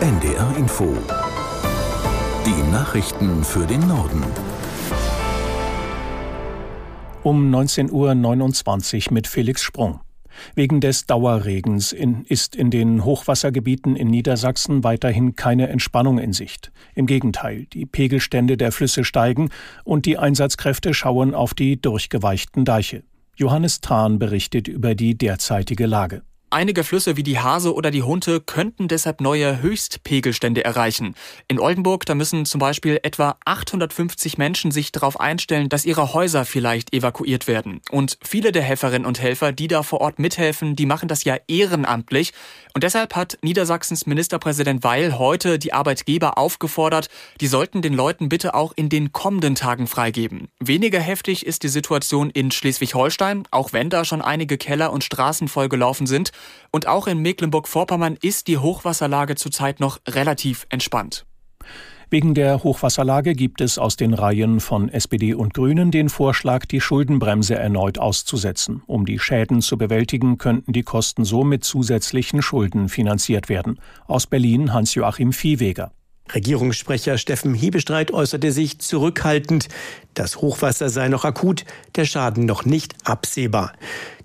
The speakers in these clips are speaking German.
NDR Info. Die Nachrichten für den Norden. Um 19.29 Uhr mit Felix Sprung. Wegen des Dauerregens in, ist in den Hochwassergebieten in Niedersachsen weiterhin keine Entspannung in Sicht. Im Gegenteil, die Pegelstände der Flüsse steigen und die Einsatzkräfte schauen auf die durchgeweichten Deiche. Johannes Tran berichtet über die derzeitige Lage. Einige Flüsse wie die Hase oder die Hunte könnten deshalb neue Höchstpegelstände erreichen. In Oldenburg, da müssen zum Beispiel etwa 850 Menschen sich darauf einstellen, dass ihre Häuser vielleicht evakuiert werden. Und viele der Helferinnen und Helfer, die da vor Ort mithelfen, die machen das ja ehrenamtlich. Und deshalb hat Niedersachsens Ministerpräsident Weil heute die Arbeitgeber aufgefordert, die sollten den Leuten bitte auch in den kommenden Tagen freigeben. Weniger heftig ist die Situation in Schleswig-Holstein, auch wenn da schon einige Keller und Straßen vollgelaufen sind. Und auch in Mecklenburg-Vorpommern ist die Hochwasserlage zurzeit noch relativ entspannt. Wegen der Hochwasserlage gibt es aus den Reihen von SPD und Grünen den Vorschlag, die Schuldenbremse erneut auszusetzen. Um die Schäden zu bewältigen, könnten die Kosten so mit zusätzlichen Schulden finanziert werden. Aus Berlin Hans-Joachim Viehweger. Regierungssprecher Steffen Hebestreit äußerte sich zurückhaltend. Das Hochwasser sei noch akut, der Schaden noch nicht absehbar.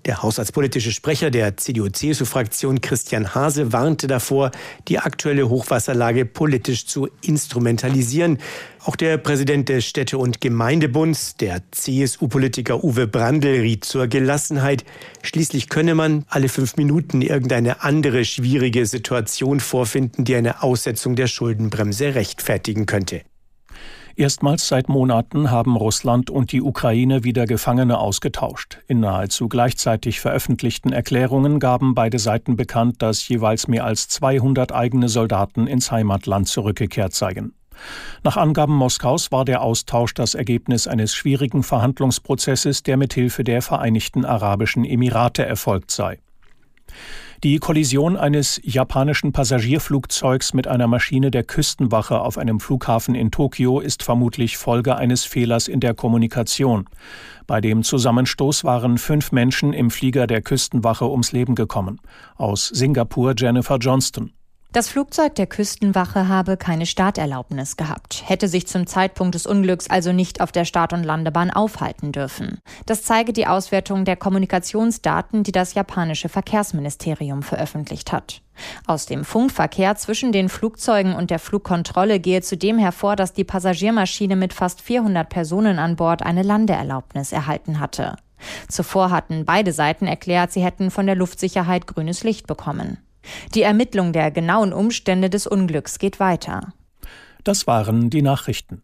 Der haushaltspolitische Sprecher der CDU-CSU-Fraktion Christian Hase warnte davor, die aktuelle Hochwasserlage politisch zu instrumentalisieren. Auch der Präsident des Städte- und Gemeindebunds, der CSU-Politiker Uwe Brandl, riet zur Gelassenheit. Schließlich könne man alle fünf Minuten irgendeine andere schwierige Situation vorfinden, die eine Aussetzung der Schuldenbremse rechtfertigen könnte. Erstmals seit Monaten haben Russland und die Ukraine wieder Gefangene ausgetauscht. In nahezu gleichzeitig veröffentlichten Erklärungen gaben beide Seiten bekannt, dass jeweils mehr als 200 eigene Soldaten ins Heimatland zurückgekehrt seien. Nach Angaben Moskaus war der Austausch das Ergebnis eines schwierigen Verhandlungsprozesses, der mithilfe der Vereinigten Arabischen Emirate erfolgt sei. Die Kollision eines japanischen Passagierflugzeugs mit einer Maschine der Küstenwache auf einem Flughafen in Tokio ist vermutlich Folge eines Fehlers in der Kommunikation. Bei dem Zusammenstoß waren fünf Menschen im Flieger der Küstenwache ums Leben gekommen. Aus Singapur Jennifer Johnston. Das Flugzeug der Küstenwache habe keine Starterlaubnis gehabt, hätte sich zum Zeitpunkt des Unglücks also nicht auf der Start- und Landebahn aufhalten dürfen. Das zeige die Auswertung der Kommunikationsdaten, die das japanische Verkehrsministerium veröffentlicht hat. Aus dem Funkverkehr zwischen den Flugzeugen und der Flugkontrolle gehe zudem hervor, dass die Passagiermaschine mit fast 400 Personen an Bord eine Landeerlaubnis erhalten hatte. Zuvor hatten beide Seiten erklärt, sie hätten von der Luftsicherheit grünes Licht bekommen. Die Ermittlung der genauen Umstände des Unglücks geht weiter. Das waren die Nachrichten.